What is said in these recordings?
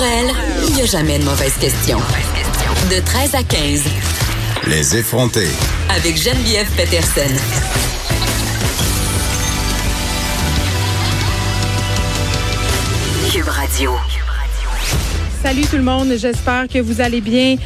Pour elle, il n'y a jamais de mauvaise question. De 13 à 15. Les effronter. Avec Geneviève Peterson. Cube Radio. Salut tout le monde, j'espère que vous allez bien.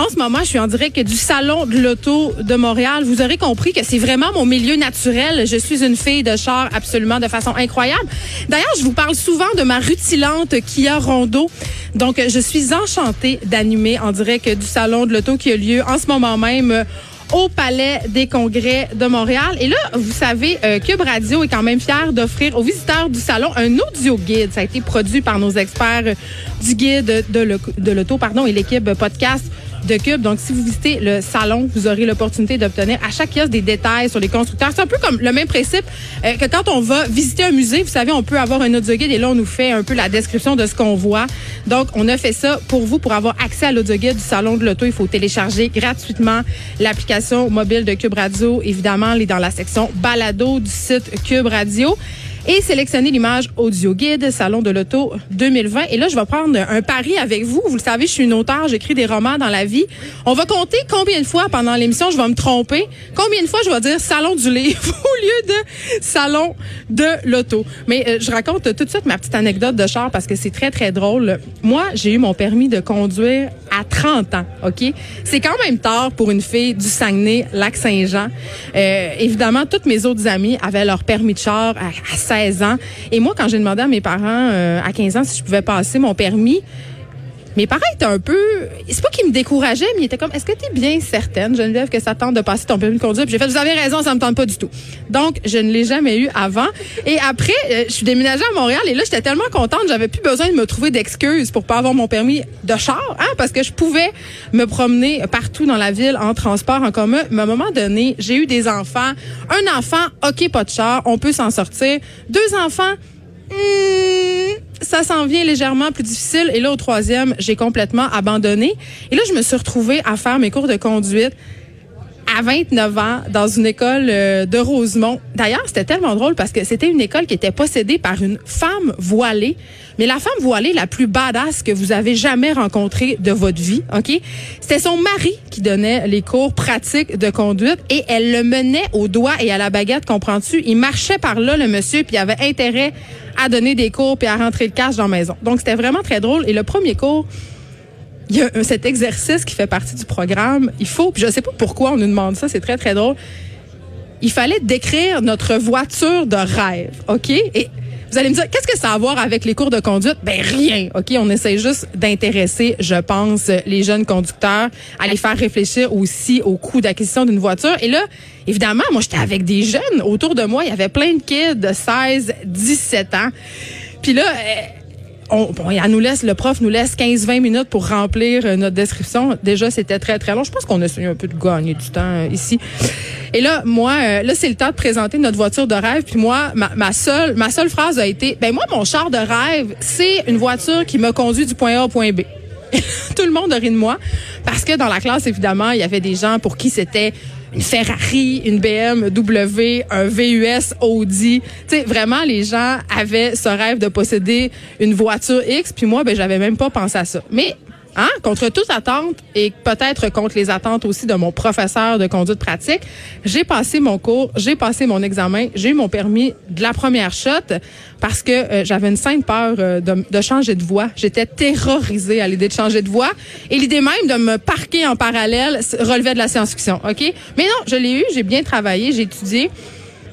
En ce moment, je suis en direct du salon de l'auto de Montréal. Vous aurez compris que c'est vraiment mon milieu naturel. Je suis une fille de char absolument de façon incroyable. D'ailleurs, je vous parle souvent de ma rutilante Kia Rondo. Donc, je suis enchantée d'animer en direct du salon de l'auto qui a lieu en ce moment même au Palais des Congrès de Montréal. Et là, vous savez, euh, Cube Radio est quand même fier d'offrir aux visiteurs du salon un audio guide. Ça a été produit par nos experts du guide de l'auto, pardon, et l'équipe podcast de Cube. Donc, si vous visitez le salon, vous aurez l'opportunité d'obtenir à chaque kiosque des détails sur les constructeurs. C'est un peu comme le même principe euh, que quand on va visiter un musée. Vous savez, on peut avoir un audio guide et là, on nous fait un peu la description de ce qu'on voit. Donc, on a fait ça pour vous. Pour avoir accès à l'audio guide du salon de l'auto, il faut télécharger gratuitement l'application mobile de Cube Radio. Évidemment, elle est dans la section balado du site Cube Radio et sélectionner l'image audio guide Salon de l'Auto 2020. Et là, je vais prendre un pari avec vous. Vous le savez, je suis une auteure, j'écris des romans dans la vie. On va compter combien de fois pendant l'émission je vais me tromper, combien de fois je vais dire Salon du livre au lieu de Salon de l'Auto? Mais euh, je raconte tout de suite ma petite anecdote de char parce que c'est très, très drôle. Moi, j'ai eu mon permis de conduire à 30 ans, OK? C'est quand même tard pour une fille du Saguenay, Lac-Saint-Jean. Euh, évidemment, toutes mes autres amies avaient leur permis de char à, à 16 ans. Et moi, quand j'ai demandé à mes parents euh, à 15 ans si je pouvais passer mon permis, mes parents étaient un peu, c'est pas qu'ils me décourageaient, mais ils étaient comme, est-ce que tu es bien certaine, Geneviève, que ça tente de passer ton permis de conduire? Puis j'ai fait, vous avez raison, ça me tente pas du tout. Donc, je ne l'ai jamais eu avant. Et après, euh, je suis déménagée à Montréal et là, j'étais tellement contente, j'avais plus besoin de me trouver d'excuses pour pas avoir mon permis de char, hein, parce que je pouvais me promener partout dans la ville en transport en commun. Mais à un moment donné, j'ai eu des enfants. Un enfant, OK, pas de char, on peut s'en sortir. Deux enfants, ça s'en vient légèrement plus difficile. Et là, au troisième, j'ai complètement abandonné. Et là, je me suis retrouvée à faire mes cours de conduite à 29 ans dans une école euh, de Rosemont. D'ailleurs, c'était tellement drôle parce que c'était une école qui était possédée par une femme voilée, mais la femme voilée la plus badass que vous avez jamais rencontrée de votre vie, OK? C'était son mari qui donnait les cours pratiques de conduite et elle le menait au doigt et à la baguette, comprends-tu? Il marchait par là, le monsieur, puis il avait intérêt à donner des cours puis à rentrer le cash dans la maison. Donc, c'était vraiment très drôle. Et le premier cours, il y a cet exercice qui fait partie du programme. Il faut, puis je sais pas pourquoi on nous demande ça, c'est très, très drôle. Il fallait décrire notre voiture de rêve, OK? Et vous allez me dire, qu'est-ce que ça a à voir avec les cours de conduite? Ben rien, OK? On essaie juste d'intéresser, je pense, les jeunes conducteurs, à les faire réfléchir aussi au coût d'acquisition d'une voiture. Et là, évidemment, moi, j'étais avec des jeunes autour de moi. Il y avait plein de kids de 16, 17 ans. Puis là, elle nous laisse, le prof nous laisse 15-20 minutes pour remplir euh, notre description. Déjà, c'était très, très long. Je pense qu'on a essayé un peu de gagner du temps euh, ici. Et là, moi, euh, là, c'est le temps de présenter notre voiture de rêve. Puis moi, ma, seule, ma seule phrase a été, ben moi, mon char de rêve, c'est une voiture qui me conduit du point A au point B. Tout le monde rit de moi parce que dans la classe, évidemment, il y avait des gens pour qui c'était une Ferrari, une BMW, un VUS Audi. Tu sais, vraiment, les gens avaient ce rêve de posséder une voiture X. Puis moi, ben, j'avais même pas pensé à ça. Mais Hein? Contre toute attente et peut-être contre les attentes aussi de mon professeur de conduite pratique, j'ai passé mon cours, j'ai passé mon examen, j'ai eu mon permis de la première shot parce que euh, j'avais une sainte peur euh, de, changer de voie. J'étais terrorisée à l'idée de changer de voie et l'idée même de me parquer en parallèle relevait de la science-fiction. Ok, mais non, je l'ai eu, j'ai bien travaillé, j'ai étudié.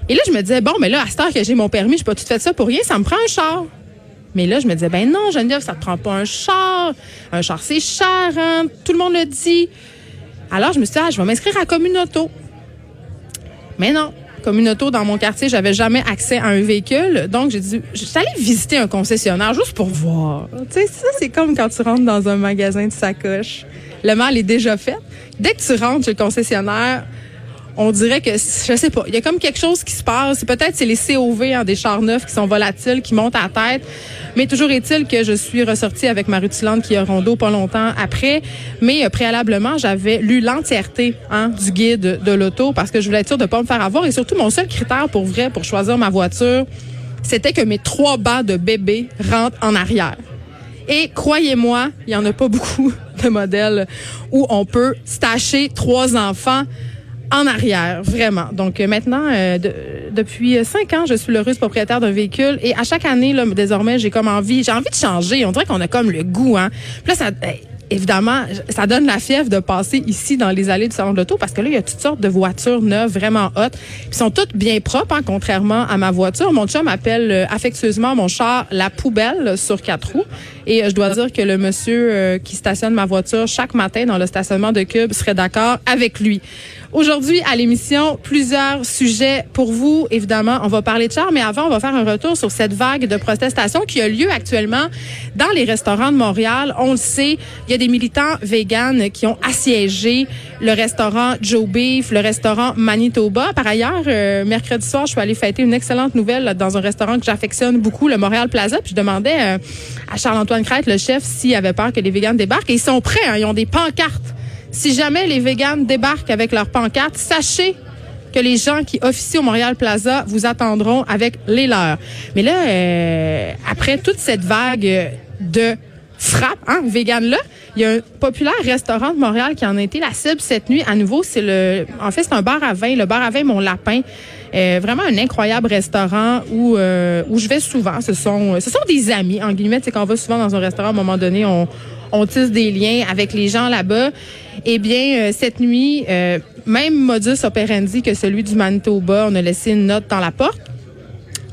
Et là, je me disais, bon, mais là, à cette heure que j'ai mon permis, je peux tout faire ça pour rien, ça me prend un char. Mais là, je me disais, ben non, Geneviève, ça te prend pas un char. Un char, c'est cher, hein? Tout le monde le dit. Alors, je me suis dit, ah, je vais m'inscrire à Communauto. Mais non. Communauto, dans mon quartier, j'avais jamais accès à un véhicule. Donc, j'ai dit, je suis allée visiter un concessionnaire juste pour voir. Tu sais, ça, c'est comme quand tu rentres dans un magasin de sacoche. Le mal est déjà fait. Dès que tu rentres chez le concessionnaire, on dirait que je sais pas, il y a comme quelque chose qui se passe. Peut-être c'est les COV hein, des chars neufs qui sont volatiles, qui montent à tête. Mais toujours est-il que je suis ressortie avec ma rutilante qui a rondo pas longtemps après. Mais euh, préalablement, j'avais lu l'entièreté hein, du guide de l'auto parce que je voulais être sûre de pas me faire avoir. Et surtout, mon seul critère pour vrai pour choisir ma voiture, c'était que mes trois bas de bébé rentrent en arrière. Et croyez-moi, il y en a pas beaucoup de modèles où on peut stacher trois enfants en arrière, vraiment. Donc euh, maintenant, euh, depuis cinq ans, je suis l'heureuse propriétaire d'un véhicule et à chaque année, là, désormais, j'ai comme envie, j'ai envie de changer. On dirait qu'on a comme le goût, hein. Puis là, ça, évidemment, ça donne la fièvre de passer ici dans les allées du salon de l'auto parce que là, il y a toutes sortes de voitures neuves vraiment hot. Ils sont toutes bien propres, hein, contrairement à ma voiture. Mon chum appelle euh, affectueusement mon char la poubelle sur quatre roues. Et euh, je dois dire que le monsieur euh, qui stationne ma voiture chaque matin dans le stationnement de Cube serait d'accord avec lui. Aujourd'hui, à l'émission, plusieurs sujets pour vous. Évidemment, on va parler de char, mais avant, on va faire un retour sur cette vague de protestation qui a lieu actuellement dans les restaurants de Montréal. On le sait, il y a des militants véganes qui ont assiégé le restaurant Joe Beef, le restaurant Manitoba. Par ailleurs, euh, mercredi soir, je suis allée fêter une excellente nouvelle dans un restaurant que j'affectionne beaucoup, le Montréal Plaza. Puis je demandais euh, à Charles-Antoine Crête, le chef, s'il avait peur que les véganes débarquent. Et ils sont prêts, hein, ils ont des pancartes si jamais les véganes débarquent avec leur pancarte, sachez que les gens qui officient au Montréal Plaza vous attendront avec les leurs. Mais là, euh, après toute cette vague de frappe, hein, vegan là, il y a un populaire restaurant de Montréal qui en a été la cible cette nuit. À nouveau, c'est le, en fait, c'est un bar à vin, le bar à vin Mon Lapin. Euh, vraiment un incroyable restaurant où euh, où je vais souvent. Ce sont ce sont des amis en guillemets. C'est qu'on va souvent dans un restaurant à un moment donné, on on tisse des liens avec les gens là-bas. Eh bien, euh, cette nuit, euh, même modus operandi que celui du Manitoba, on a laissé une note dans la porte.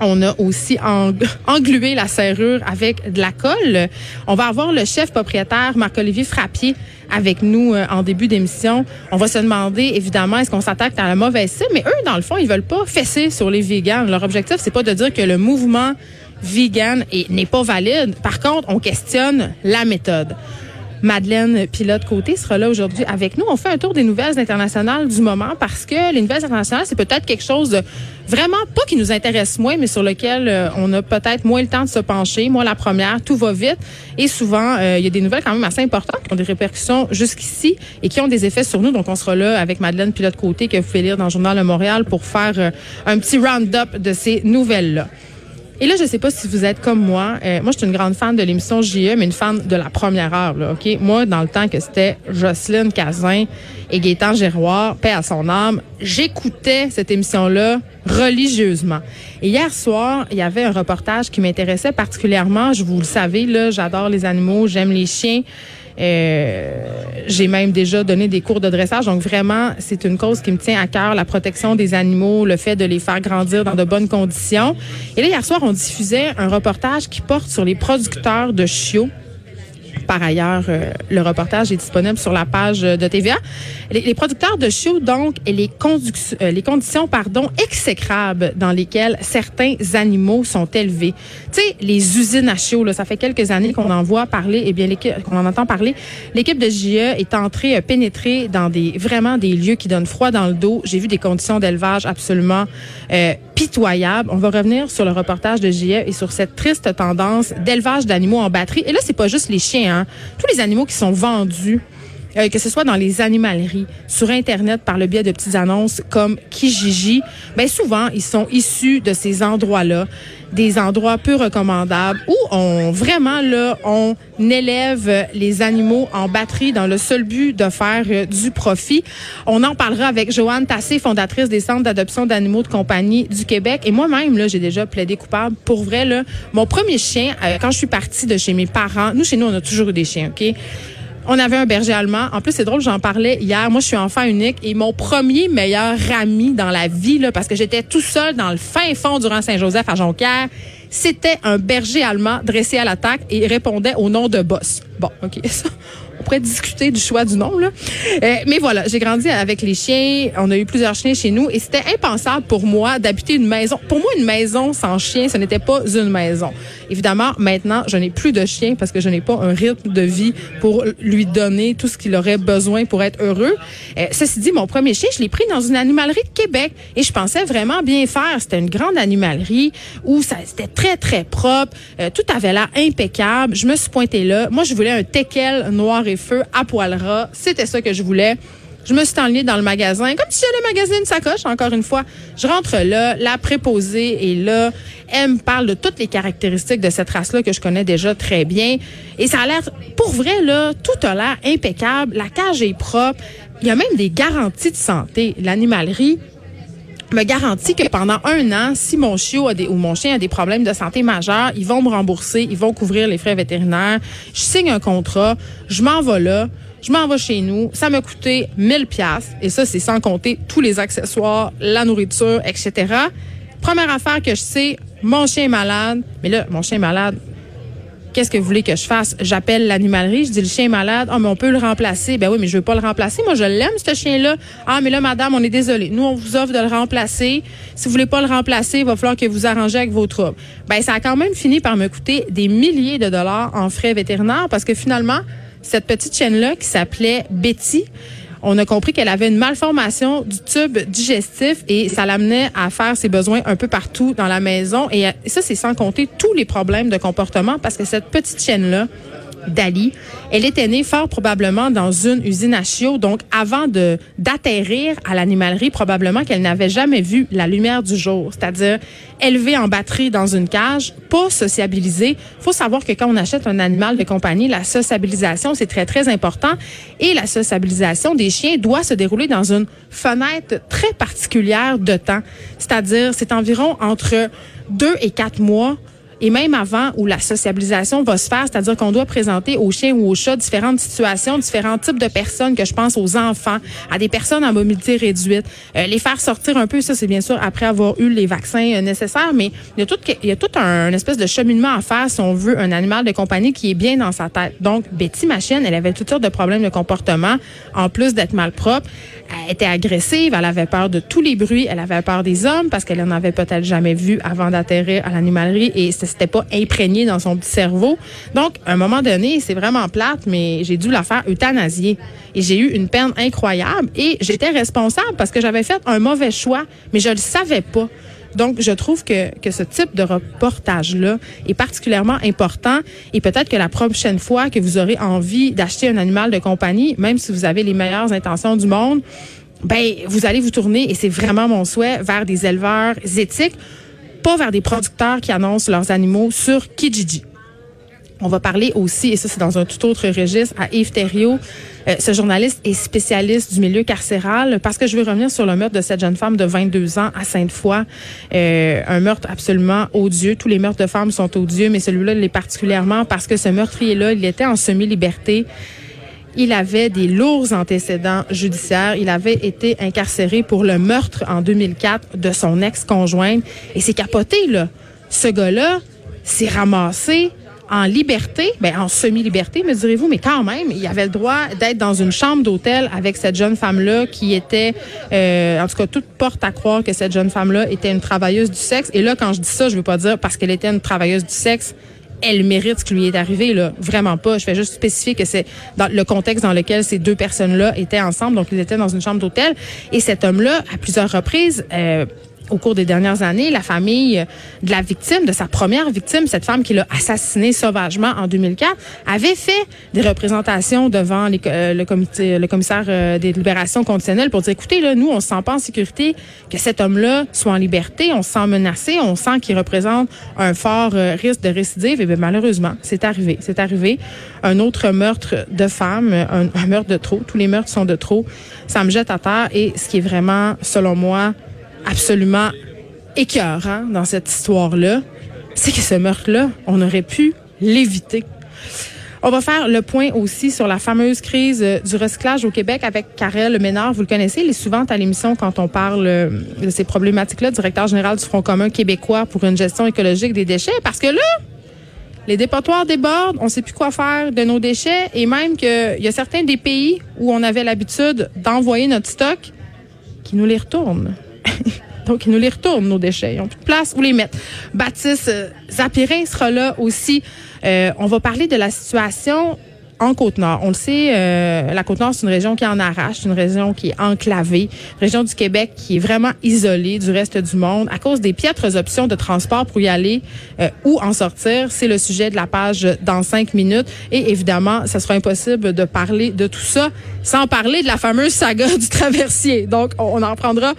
On a aussi englué la serrure avec de la colle. On va avoir le chef propriétaire, Marc-Olivier Frappier, avec nous euh, en début d'émission. On va se demander, évidemment, est-ce qu'on s'attaque à la mauvaise cible? Mais eux, dans le fond, ils veulent pas fesser sur les vegans. Leur objectif, c'est pas de dire que le mouvement vegan n'est pas valide. Par contre, on questionne la méthode. Madeleine Pilote-Côté sera là aujourd'hui avec nous. On fait un tour des nouvelles internationales du moment parce que les nouvelles internationales, c'est peut-être quelque chose de vraiment pas qui nous intéresse moins, mais sur lequel euh, on a peut-être moins le temps de se pencher. Moi, la première, tout va vite et souvent, euh, il y a des nouvelles quand même assez importantes qui ont des répercussions jusqu'ici et qui ont des effets sur nous. Donc, on sera là avec Madeleine Pilote-Côté que vous pouvez lire dans le Journal de Montréal pour faire euh, un petit round-up de ces nouvelles-là. Et là, je sais pas si vous êtes comme moi. Euh, moi, je suis une grande fan de l'émission JE, mais une fan de la première heure. Là, ok? Moi, dans le temps que c'était Jocelyne Cazin et Gaétan Géroir, paix à son âme, j'écoutais cette émission-là religieusement. Et hier soir, il y avait un reportage qui m'intéressait particulièrement. Je vous le savez, là, j'adore les animaux, j'aime les chiens. Euh, j'ai même déjà donné des cours de dressage. Donc vraiment, c'est une cause qui me tient à cœur, la protection des animaux, le fait de les faire grandir dans de bonnes conditions. Et là, hier soir, on diffusait un reportage qui porte sur les producteurs de chiots par ailleurs, euh, le reportage est disponible sur la page de TVA. Les, producteurs de chiots, donc, et les, euh, les conditions pardon, exécrables dans lesquelles certains animaux sont élevés. Tu sais, les usines à chiots, ça fait quelques années qu'on en voit parler, eh bien qu'on en entend parler. L'équipe de JE est entrée, pénétrer dans des vraiment des lieux qui donnent froid dans le dos. J'ai vu des conditions d'élevage absolument euh, pitoyables. On va revenir sur le reportage de JE et sur cette triste tendance d'élevage d'animaux en batterie. Et là, c'est pas juste les chiens, hein. tous les animaux qui sont vendus euh, que ce soit dans les animaleries, sur Internet par le biais de petites annonces comme Kijiji, ben souvent, ils sont issus de ces endroits-là, des endroits peu recommandables où on vraiment là, on élève les animaux en batterie dans le seul but de faire euh, du profit. On en parlera avec Joanne Tassé, fondatrice des centres d'adoption d'animaux de compagnie du Québec. Et moi-même, là, j'ai déjà plaidé coupable. Pour vrai, là, mon premier chien, euh, quand je suis partie de chez mes parents, nous, chez nous, on a toujours eu des chiens, OK? On avait un berger allemand. En plus, c'est drôle, j'en parlais hier. Moi, je suis enfant unique et mon premier meilleur ami dans la vie, là, parce que j'étais tout seul dans le fin fond du rang Saint-Joseph à Jonquière, c'était un berger allemand dressé à l'attaque et répondait au nom de Boss. Bon, OK, ça, on pourrait discuter du choix du nom. Là. Euh, mais voilà, j'ai grandi avec les chiens. On a eu plusieurs chiens chez nous et c'était impensable pour moi d'habiter une maison. Pour moi, une maison sans chien, ce n'était pas une maison. Évidemment, maintenant, je n'ai plus de chien parce que je n'ai pas un rythme de vie pour lui donner tout ce qu'il aurait besoin pour être heureux. Euh, ceci dit, mon premier chien, je l'ai pris dans une animalerie de Québec et je pensais vraiment bien faire. C'était une grande animalerie où ça c'était très très propre, euh, tout avait l'air impeccable. Je me suis pointée là. Moi, je voulais un teckel noir et feu à poil ras. C'était ça que je voulais. Je me suis enlignée dans le magasin, comme si j'allais magasiner une sacoche, encore une fois. Je rentre là, la préposée est là. Elle me parle de toutes les caractéristiques de cette race-là que je connais déjà très bien. Et ça a l'air, pour vrai, là, tout a l'air impeccable. La cage est propre. Il y a même des garanties de santé. L'animalerie, me garantit que pendant un an, si mon chien a des, ou mon chien a des problèmes de santé majeurs, ils vont me rembourser, ils vont couvrir les frais vétérinaires. Je signe un contrat, je m'en vais là, je m'en vais chez nous. Ça m'a coûté 1000 pièces et ça c'est sans compter tous les accessoires, la nourriture, etc. Première affaire que je sais, mon chien est malade. Mais là, mon chien est malade, Qu'est-ce que vous voulez que je fasse? J'appelle l'animalerie, je dis le chien est malade. Ah, mais on peut le remplacer. Ben oui, mais je veux pas le remplacer. Moi, je l'aime, ce chien-là. Ah, mais là, madame, on est désolé. Nous, on vous offre de le remplacer. Si vous voulez pas le remplacer, il va falloir que vous arrangez avec vos troubles. Ben, ça a quand même fini par me coûter des milliers de dollars en frais vétérinaires parce que finalement, cette petite chienne-là qui s'appelait Betty, on a compris qu'elle avait une malformation du tube digestif et ça l'amenait à faire ses besoins un peu partout dans la maison. Et ça, c'est sans compter tous les problèmes de comportement parce que cette petite chienne-là, Dali. Elle était née fort probablement dans une usine à chiots. Donc, avant de d'atterrir à l'animalerie, probablement qu'elle n'avait jamais vu la lumière du jour. C'est-à-dire élevée en batterie dans une cage, pas sociabilisée. faut savoir que quand on achète un animal de compagnie, la sociabilisation, c'est très, très important. Et la sociabilisation des chiens doit se dérouler dans une fenêtre très particulière de temps. C'est-à-dire, c'est environ entre deux et quatre mois et même avant où la sociabilisation va se faire, c'est-à-dire qu'on doit présenter aux chiens ou aux chats différentes situations, différents types de personnes, que je pense aux enfants, à des personnes en mobilité réduite, euh, les faire sortir un peu, ça c'est bien sûr après avoir eu les vaccins euh, nécessaires, mais il y a tout, il y a tout un, espèce de cheminement à faire si on veut un animal de compagnie qui est bien dans sa tête. Donc, Betty, ma chienne, elle avait toutes sortes de problèmes de comportement, en plus d'être malpropre. Elle était agressive, elle avait peur de tous les bruits, elle avait peur des hommes parce qu'elle en avait peut-être jamais vu avant d'atterrir à l'animalerie et c'était pas imprégné dans son petit cerveau. Donc, à un moment donné, c'est vraiment plate, mais j'ai dû la faire euthanasier. Et j'ai eu une peine incroyable et j'étais responsable parce que j'avais fait un mauvais choix, mais je le savais pas. Donc, je trouve que, que ce type de reportage-là est particulièrement important et peut-être que la prochaine fois que vous aurez envie d'acheter un animal de compagnie, même si vous avez les meilleures intentions du monde, ben, vous allez vous tourner, et c'est vraiment mon souhait, vers des éleveurs éthiques, pas vers des producteurs qui annoncent leurs animaux sur Kijiji. On va parler aussi, et ça c'est dans un tout autre registre, à Yves Thériault. Euh, ce journaliste est spécialiste du milieu carcéral parce que je veux revenir sur le meurtre de cette jeune femme de 22 ans à Sainte-Foy. Euh, un meurtre absolument odieux. Tous les meurtres de femmes sont odieux, mais celui-là l'est particulièrement parce que ce meurtrier-là, il était en semi-liberté. Il avait des lourds antécédents judiciaires. Il avait été incarcéré pour le meurtre en 2004 de son ex-conjointe. Et c'est capoté, là. Ce gars-là s'est ramassé en liberté, ben en semi-liberté, me direz-vous, mais quand même, il avait le droit d'être dans une chambre d'hôtel avec cette jeune femme-là qui était, euh, en tout cas, toute porte à croire que cette jeune femme-là était une travailleuse du sexe. Et là, quand je dis ça, je veux pas dire parce qu'elle était une travailleuse du sexe, elle mérite ce qui lui est arrivé là, vraiment pas. Je fais juste spécifier que c'est dans le contexte dans lequel ces deux personnes-là étaient ensemble, donc ils étaient dans une chambre d'hôtel. Et cet homme-là à plusieurs reprises euh, au cours des dernières années, la famille de la victime, de sa première victime, cette femme qui l'a assassinée sauvagement en 2004, avait fait des représentations devant euh, le commissaire euh, des libérations conditionnelles pour dire, écoutez, là, nous, on se sent pas en sécurité que cet homme-là soit en liberté, on se sent menacé, on sent qu'il représente un fort euh, risque de récidive. Et bien, malheureusement, c'est arrivé. C'est arrivé. Un autre meurtre de femme, un, un meurtre de trop. Tous les meurtres sont de trop. Ça me jette à terre. Et ce qui est vraiment, selon moi, absolument écœurant dans cette histoire-là, c'est que ce meurtre-là, on aurait pu l'éviter. On va faire le point aussi sur la fameuse crise euh, du recyclage au Québec avec Karel Ménard. Vous le connaissez, il est souvent à l'émission quand on parle euh, de ces problématiques-là, directeur général du Front commun québécois pour une gestion écologique des déchets. Parce que là, les dépotoirs débordent, on ne sait plus quoi faire de nos déchets et même qu'il y a certains des pays où on avait l'habitude d'envoyer notre stock qui nous les retournent. Donc, ils nous les retournent, nos déchets. Ils n'ont plus de place où les mettre. Baptiste euh, Zapirin sera là aussi. Euh, on va parler de la situation en Côte-Nord. On le sait, euh, la Côte-Nord, c'est une région qui en arrache, une région qui est enclavée, région du Québec qui est vraiment isolée du reste du monde à cause des piètres options de transport pour y aller euh, ou en sortir. C'est le sujet de la page dans cinq minutes. Et évidemment, ça sera impossible de parler de tout ça sans parler de la fameuse saga du traversier. Donc, on en prendra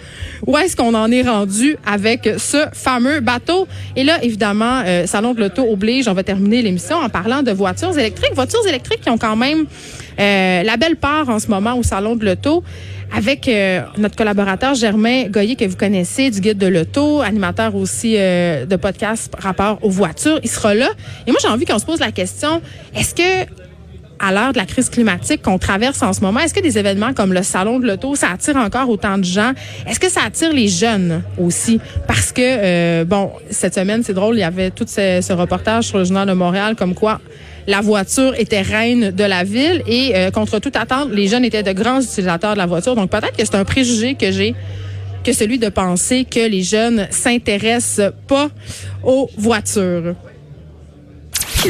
où est-ce qu'on en est rendu avec ce fameux bateau. Et là, évidemment, euh, Salon de l'Auto oblige, on va terminer l'émission en parlant de voitures électriques. Voitures électriques qui quand même euh, la belle part en ce moment au Salon de l'Auto avec euh, notre collaborateur Germain Goyer que vous connaissez du guide de l'auto, animateur aussi euh, de podcast rapport aux voitures. Il sera là. Et moi, j'ai envie qu'on se pose la question, est-ce que à l'heure de la crise climatique qu'on traverse en ce moment, est-ce que des événements comme le salon de l'auto, ça attire encore autant de gens? Est-ce que ça attire les jeunes aussi? Parce que euh, bon, cette semaine, c'est drôle, il y avait tout ce, ce, reportage sur le journal de Montréal comme quoi la voiture était reine de la ville et euh, contre toute attente, les jeunes étaient de grands utilisateurs de la voiture. Donc peut-être que c'est un préjugé que j'ai que celui de penser que les jeunes s'intéressent pas aux voitures.